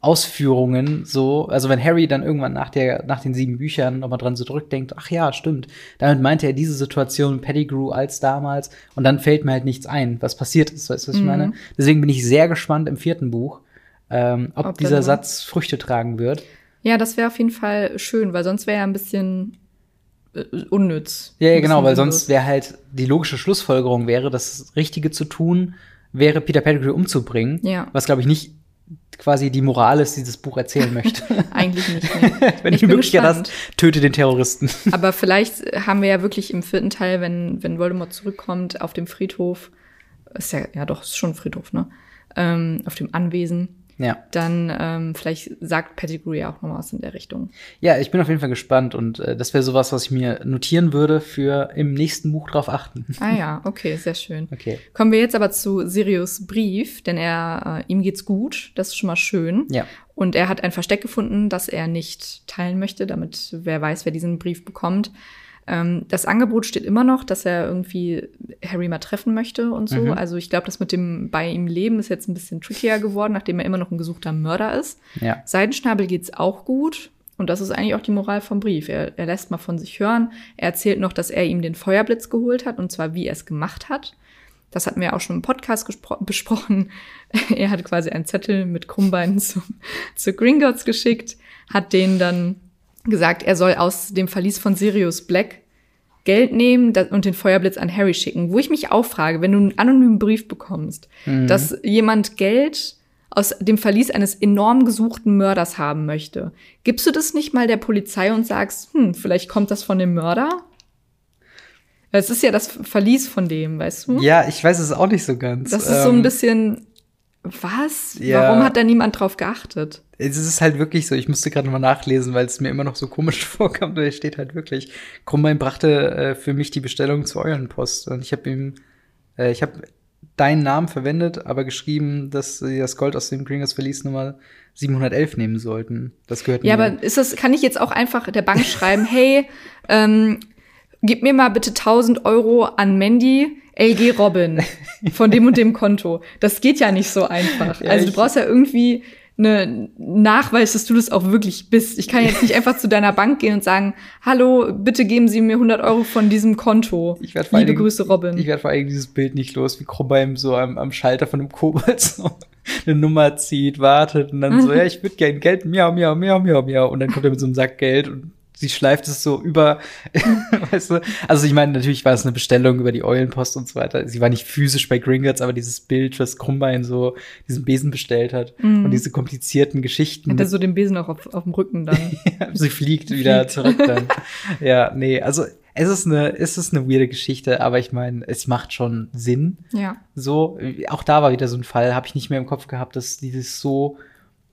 Ausführungen so, also wenn Harry dann irgendwann nach der, nach den sieben Büchern nochmal dran so zurückdenkt, ach ja, stimmt, damit meinte er diese Situation Pettigrew als damals und dann fällt mir halt nichts ein, was passiert ist, weißt du, was ich
Mhm.
meine? Deswegen bin ich sehr gespannt im vierten Buch, ähm, ob,
Ob
dieser Satz Früchte tragen wird.
Ja, das wäre auf jeden Fall schön, weil sonst wäre er ein bisschen unnütz.
Ja, ja genau, weil sonst wäre halt die logische Schlussfolgerung wäre, das Richtige zu tun, wäre Peter Pettigrew umzubringen,
Ja.
was glaube ich nicht quasi die Moral ist, die dieses Buch erzählen möchte.
Eigentlich nicht. Nee.
Wenn
Ich
die
bin
Möglichkeit hast, töte den Terroristen.
Aber vielleicht haben wir ja wirklich im vierten Teil, wenn, wenn Voldemort zurückkommt, auf dem Friedhof, ist ja, ja doch, ist schon ein Friedhof, ne? Ähm, auf dem Anwesen,
ja.
dann ähm, vielleicht sagt Pettigrew ja auch noch was in der Richtung.
Ja, ich bin auf jeden Fall gespannt und äh, das wäre sowas, was ich mir notieren würde für im nächsten Buch drauf achten.
Ah ja, okay, sehr schön.
Okay.
Kommen wir jetzt aber zu Sirius Brief, denn er, äh, ihm geht's gut, das ist schon mal schön.
Ja.
Und er hat ein Versteck gefunden, das er nicht teilen möchte, damit wer weiß, wer diesen Brief bekommt. Ähm, das Angebot steht immer noch, dass er irgendwie Harry mal treffen möchte und so.
Mhm.
Also ich glaube, das mit dem bei ihm Leben ist jetzt ein bisschen trickier geworden, nachdem er immer noch ein gesuchter Mörder ist.
Ja.
Seidenschnabel geht's auch gut. Und das ist eigentlich auch die Moral vom Brief. Er, er lässt mal von sich hören. Er erzählt noch, dass er ihm den Feuerblitz geholt hat und zwar, wie er es gemacht hat. Das hatten wir auch schon im Podcast besprochen. Er hat quasi einen Zettel mit Krummbeinen zu, zu Gringotts geschickt, hat denen dann gesagt, er soll aus dem Verlies von Sirius Black Geld nehmen und den Feuerblitz an Harry schicken. Wo ich mich auch frage, wenn du einen anonymen Brief bekommst, dass jemand Geld aus dem Verlies eines enorm gesuchten Mörders haben möchte, gibst du das nicht mal der Polizei und sagst, hm, vielleicht kommt das von dem Mörder? Es ist ja das Verlies von dem, weißt du?
Ja, ich weiß es auch nicht so ganz.
Das ist so ein
Ähm,
bisschen, was?
ja.
Warum hat da niemand drauf geachtet?
Es ist halt wirklich so, ich musste gerade mal nachlesen, weil es mir immer noch so komisch vorkam. Da steht halt wirklich, Krummbein brachte äh, für mich die Bestellung zur Eulenpost. Und ich habe ihm, äh, ich habe deinen Namen verwendet, aber geschrieben, dass sie das Gold aus dem Gringers Verlies Nummer 711 nehmen sollten. Das gehört
Ja,
mir.
aber ist das, kann ich jetzt auch einfach der Bank schreiben, hey, ähm, gib mir mal bitte 1000 Euro an Mandy, LG Robin, von dem und dem Konto. Das geht ja nicht so einfach.
Ja,
also du brauchst ja irgendwie ne Nachweis, dass du das auch wirklich bist. Ich kann jetzt nicht einfach zu deiner Bank gehen und sagen, hallo, bitte geben Sie mir 100 Euro von diesem Konto.
Ich werde vor allen
Liebe
Dingen-
Grüße, Robin.
Ich werde vor allem dieses Bild nicht los, wie Krumbeim so am, am Schalter von einem Kobold so eine Nummer zieht, wartet und dann so, ja, ich würde gerne Geld, miau, miau, miau, miau, miau. Und dann kommt er mit so einem Sack Geld und sie schleift es so über, weißt du? Also ich meine, natürlich war es eine Bestellung über die Eulenpost und so weiter. Sie war nicht physisch bei Gringotts, aber dieses Bild, was Krumbein so diesen Besen bestellt hat und diese komplizierten Geschichten.
Hat er so den Besen auch auf, auf dem Rücken dann.
sie fliegt wieder zurück dann. ja, nee, also es ist eine, es ist eine weirde Geschichte, aber ich meine, es macht schon Sinn.
ja.
So, auch da war wieder so ein Fall, habe ich nicht mehr im Kopf gehabt, dass die das so,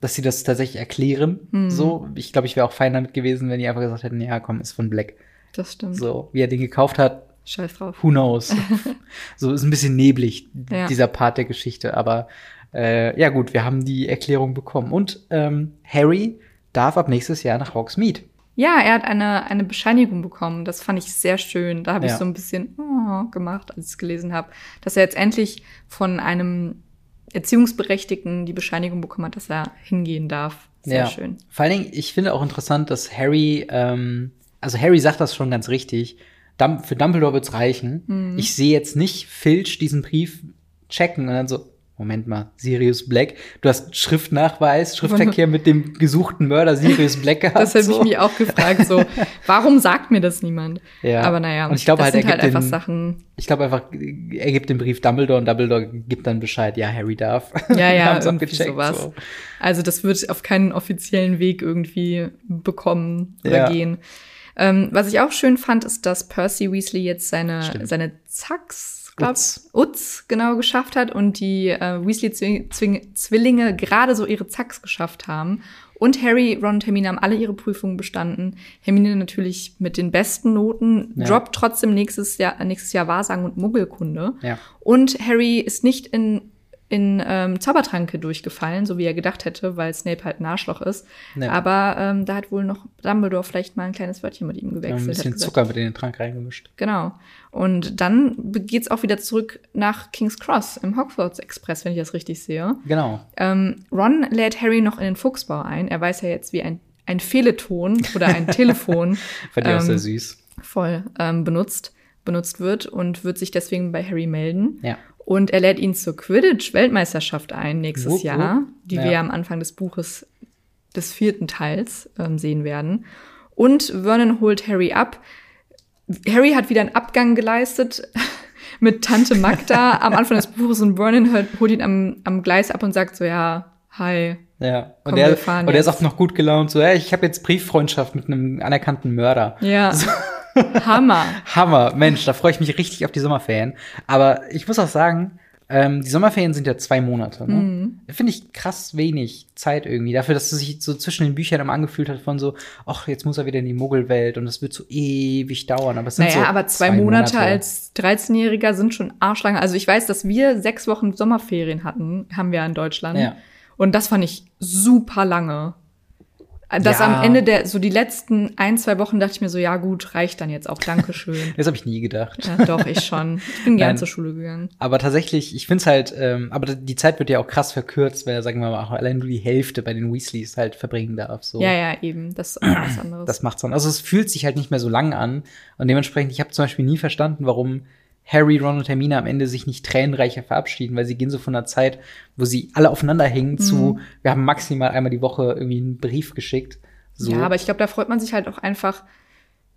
dass sie das tatsächlich erklären.
Mhm.
So, ich glaube, ich wäre auch fein damit gewesen, wenn die einfach gesagt hätten, ja, komm, ist von Black.
Das stimmt.
So, wie er den gekauft hat,
Scheiß drauf.
who knows. so ist ein bisschen neblig
Ja.
dieser Part der Geschichte, aber äh, ja gut, wir haben die Erklärung bekommen und ähm, Harry darf ab nächstes Jahr nach Hogsmeade.
Ja, er hat eine, eine Bescheinigung bekommen. Das fand ich sehr schön. Da habe ich
Ja.
so ein bisschen oh, gemacht, als ich es gelesen habe, dass er jetzt endlich von einem Erziehungsberechtigten die Bescheinigung bekommen hat, dass er hingehen darf. Sehr
ja.
schön.
Vor allen Dingen, ich finde auch interessant, dass Harry, ähm, also Harry sagt das schon ganz richtig. Dum für Dumbledore wird's reichen.
Mhm.
Ich sehe jetzt nicht Filch diesen Brief checken und dann so, Moment mal, Sirius Black, du hast Schriftnachweis, Schriftverkehr mit dem gesuchten Mörder Sirius Black gehabt.
Das habe
so.
ich mich auch gefragt. So, warum sagt mir das niemand?
Ja.
Aber naja,
Und ich glaube halt, er
sind halt
gibt
einfach
den-
Sachen.
Ich glaube einfach, er gibt den Brief Dumbledore und Dumbledore gibt dann Bescheid, ja, Harry darf.
Ja, ja, irgendwie
abgecheckt,
sowas.
so.
Also das wird auf keinen offiziellen Weg irgendwie bekommen oder
Ja.
gehen. Ähm, was ich auch schön fand, ist, dass Percy Weasley jetzt seine,
Stimmt.
seine Zacks,
Utz.
Utz genau geschafft hat und die äh, Weasley-Zwillinge gerade so ihre Zacks geschafft haben. Und Harry, Ron und Hermine haben alle ihre Prüfungen bestanden. Hermine natürlich mit den besten Noten,
Ja.
droppt trotzdem nächstes Jahr, nächstes Jahr Wahrsagen und Muggelkunde.
Ja.
Und Harry ist nicht in, in ähm, Zaubertranke durchgefallen, so wie er gedacht hätte, weil Snape halt ein Arschloch ist.
Ja.
Aber ähm, da hat wohl noch Dumbledore vielleicht mal ein kleines Wörtchen mit ihm gewechselt.
ein
hat
bisschen Zucker mit in den Trank reingemischt.
Genau. Und dann geht's auch wieder zurück nach King's Cross im Hogwarts Express, wenn ich das richtig sehe.
Genau.
Ähm, Ron lädt Harry noch in den Fuchsbau ein. Er weiß ja jetzt, wie ein, ein Fehleton oder ein Telefon
Fand ich auch
Ähm,
sehr süß.
voll ähm, benutzt, benutzt wird und wird sich deswegen bei Harry melden.
Ja.
Und er lädt ihn zur Quidditch-Weltmeisterschaft ein nächstes
Wupp, wupp.
Jahr, die
Ja.
wir am Anfang des Buches des vierten Teils ähm, sehen werden. Und Vernon holt Harry ab. Harry hat wieder einen Abgang geleistet mit Tante Magda am Anfang des Buches und Vernon hört, holt ihn am, am Gleis ab und sagt so, ja, hi.
Ja. Und er, und ist auch noch gut gelaunt, so, ja, ich habe jetzt Brieffreundschaft mit einem anerkannten Mörder.
Ja, Hammer.
Hammer, Mensch, da freue ich mich richtig auf die Sommerferien. Aber ich muss auch sagen, ähm, die Sommerferien sind ja zwei Monate. Ne?
Mhm.
Finde ich krass wenig Zeit irgendwie. Dafür, dass es sich so zwischen den Büchern immer angefühlt hat von so, ach, jetzt muss er wieder in die Muggelwelt und das wird so ewig dauern. Aber es sind
Naja,
so
aber zwei, Monate, als 13-Jähriger sind schon arschlange. Also ich weiß, dass wir sechs Wochen Sommerferien hatten, haben wir in Deutschland.
Ja.
Und das fand ich super lange. Das
Ja.
am Ende der, so die letzten ein, zwei Wochen dachte ich mir so, ja gut, reicht dann jetzt auch, Dankeschön.
Das habe ich nie gedacht.
ja, doch, ich schon. Ich bin gern zur Schule gegangen.
Aber tatsächlich, ich finde es halt, ähm, aber die Zeit wird ja auch krass verkürzt, weil, sagen wir mal, auch allein nur die Hälfte bei den Weasleys halt verbringen darf. So.
Ja, ja, eben. Das ist auch was anderes.
Das macht's dann. Also es fühlt sich halt nicht mehr so lang an. Und dementsprechend, ich habe zum Beispiel nie verstanden, warum Harry, Ron und Hermine am Ende sich nicht tränenreicher verabschieden, weil sie gehen so von einer Zeit, wo sie alle aufeinander hängen, zu, wir haben maximal einmal die Woche irgendwie einen Brief geschickt. So.
Ja, aber ich glaube, da freut man sich halt auch einfach,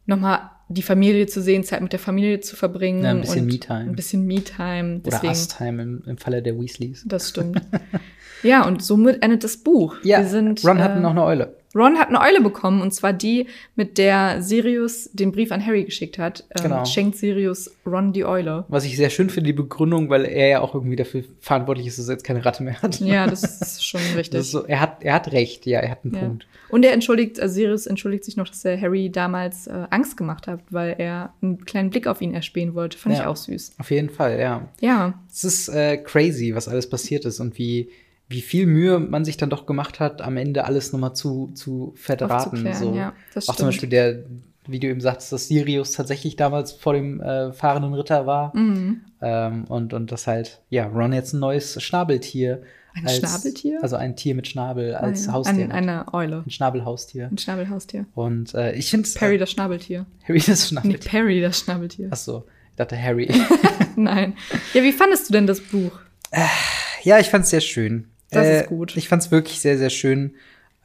nochmal die Familie zu sehen, Zeit mit der Familie zu verbringen.
Ja, ein bisschen Me-Time.
Ein bisschen Me-Time.
Oder Ast-Time im, im Falle der Weasleys.
Das stimmt. ja, und somit endet das Buch.
Ja,
Wir sind,
Ron hat
äh,
noch eine Eule.
Ron hat eine Eule bekommen, und zwar die, mit der Sirius den Brief an Harry geschickt hat. Ähm,
Genau.
Schenkt Sirius Ron die Eule.
Was ich sehr schön finde, die Begründung, weil er ja auch irgendwie dafür verantwortlich ist, dass er jetzt keine Ratte mehr hat.
Ja, das ist schon richtig.
Ist so, er hat, er hat recht, ja, er hat einen
Ja.
Punkt.
Und er entschuldigt, also Sirius entschuldigt sich noch, dass er Harry damals äh, Angst gemacht hat, weil er einen kleinen Blick auf ihn erspähen wollte. Fand ich
Ja.
auch süß.
Auf jeden Fall, ja.
Ja,
Es ist äh, crazy, was alles passiert ist und wie, wie viel Mühe man sich dann doch gemacht hat, am Ende alles nochmal zu, zu verdrahten.
Aufzuklären,
So.
ja, das
Auch zum
stimmt.
Beispiel der wie du eben sagst, dass Sirius tatsächlich damals vor dem äh, fahrenden Ritter war.
Mhm.
Ähm, und, und das halt, ja, Ron jetzt ein neues Schnabeltier.
Ein
als,
Schnabeltier?
Also ein Tier mit Schnabel als
Ah, ja.
Haustier.
Ein, eine Eule.
ein Schnabelhaustier.
Ein Schnabelhaustier.
Und äh, ich finde
Perry das Schnabeltier.
Harry das
Nee,
Schnabeltier.
Perry das Schnabeltier.
Achso, ich dachte Harry.
Nein. Ja, wie fandest du denn das Buch?
ja, ich fand's sehr schön. Äh,
Das ist gut.
Ich fand's wirklich sehr, sehr schön.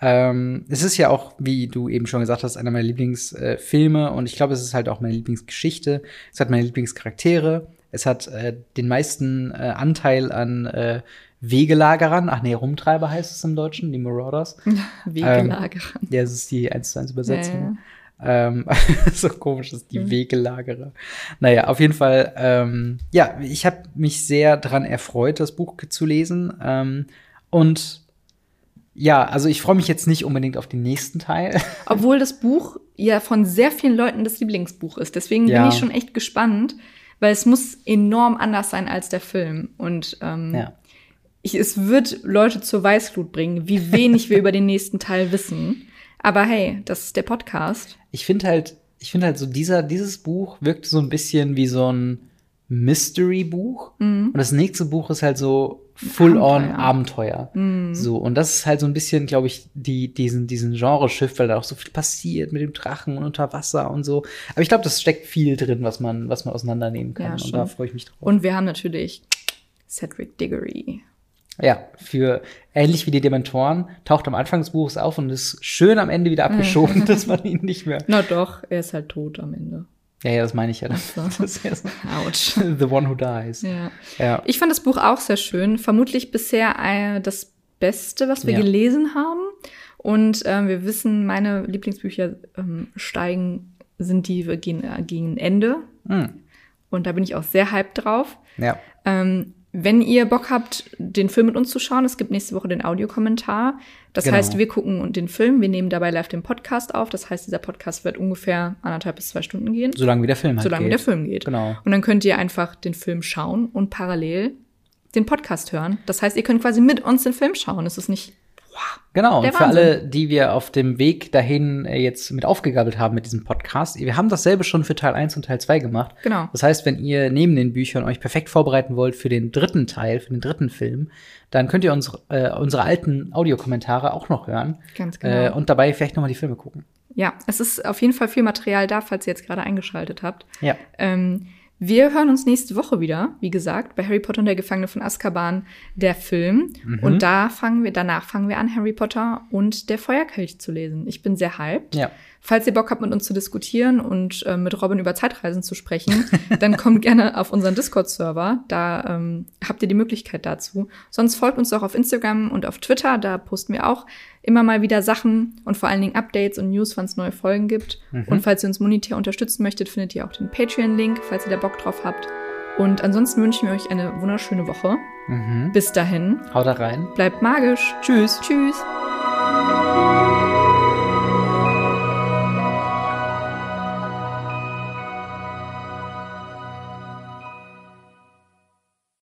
Ähm, es ist ja auch, wie du eben schon gesagt hast, einer meiner Lieblingsfilme äh, und ich glaube, es ist halt auch meine Lieblingsgeschichte. Es hat meine Lieblingscharaktere. Es hat äh, den meisten äh, Anteil an äh, Wegelagerern. Ach nee, Rumtreiber heißt es im Deutschen, die Marauders.
Wegelagerer.
Ja, das ist die 1 zu 1 Übersetzung.
Ja,
Ähm, so komisch ist die
Mhm.
Wegelagerer. Naja, auf jeden Fall, ähm, ja, ich habe mich sehr dran erfreut, das Buch zu lesen. Ähm, und ja, also ich freue mich jetzt nicht unbedingt auf den nächsten Teil.
Obwohl das Buch ja von sehr vielen Leuten das Lieblingsbuch ist. Deswegen
Ja.
bin ich schon echt gespannt, weil es muss enorm anders sein als der Film. Und ähm,
ja.
ich, es wird Leute zur Weißglut bringen, wie wenig wir über den nächsten Teil wissen. Aber hey, das ist der Podcast.
Ich finde halt, ich finde halt so dieser, dieses Buch wirkt so ein bisschen wie so ein Mystery-Buch. Und das nächste Buch ist halt so full-on Abenteuer. So. Und das ist halt so ein bisschen, glaube ich, die, diesen, diesen Genre-Schiff, weil da auch so viel passiert mit dem Drachen und unter Wasser und so. Aber ich glaube, das steckt viel drin, was man, was man auseinandernehmen kann.
Ja,
und da freue ich mich drauf.
Und wir haben natürlich Cedric Diggory.
Ja, für ähnlich wie die Dementoren taucht am Anfang des Buches auf und ist schön am Ende wieder abgeschoben, dass man ihn nicht mehr.
Na doch, er ist halt tot am Ende.
Ja, ja, das meine ich ja.
so.
Das ist. The one who dies.
Ja.
Ja.
Ich fand das Buch auch sehr schön. Vermutlich bisher äh, das Beste, was wir
Ja.
gelesen haben. Und ähm, wir wissen, meine Lieblingsbücher ähm, steigen, sind die gegen, äh, gegen Ende.
Hm.
Und da bin ich auch sehr hyped drauf.
Ja.
Ähm, wenn ihr Bock habt, den Film mit uns zu schauen, es gibt nächste Woche den Audiokommentar. Das
Genau.
heißt, wir gucken den Film, wir nehmen dabei live den Podcast auf. Das heißt, dieser Podcast wird ungefähr anderthalb bis zwei Stunden gehen,
Solange wie der Film halt
solange
geht.
der Film geht.
Genau.
Und dann könnt ihr einfach den Film schauen und parallel den Podcast hören. Das heißt, ihr könnt quasi mit uns den Film schauen. Es ist nicht
Genau, und für alle, die wir auf dem Weg dahin äh, jetzt mit aufgegabelt haben mit diesem Podcast, wir haben dasselbe schon für Teil 1 und Teil 2 gemacht.
Genau.
Das heißt, wenn ihr neben den Büchern euch perfekt vorbereiten wollt für den dritten Teil, für den dritten Film, dann könnt ihr uns, äh, unsere alten Audiokommentare auch noch hören.
Ganz genau.
Äh, und dabei vielleicht noch mal die Filme gucken.
Ja, es ist auf jeden Fall viel Material da, falls ihr jetzt gerade eingeschaltet habt.
Ja.
Ähm, wir hören uns nächste Woche wieder, wie gesagt, bei Harry Potter und der Gefangene von Azkaban, der Film.
Mhm.
Und da fangen wir, danach fangen wir an, Harry Potter und der Feuerkelch zu lesen. Ich bin sehr hyped.
Ja.
Falls ihr Bock habt, mit uns zu diskutieren und äh, mit Robin über Zeitreisen zu sprechen, dann kommt gerne auf unseren Discord-Server. Da ähm, habt ihr die Möglichkeit dazu. Sonst folgt uns auch auf Instagram und auf Twitter. Da posten wir auch immer mal wieder Sachen und vor allen Dingen Updates und News, wann es neue Folgen gibt. Und falls ihr uns monetär unterstützen möchtet, findet ihr auch den Patreon-Link, falls ihr da Bock drauf habt. Und ansonsten wünschen wir euch eine wunderschöne Woche.
Mhm.
Bis dahin,
Haut da rein.
bleibt magisch.
Tschüss.
Tschüss.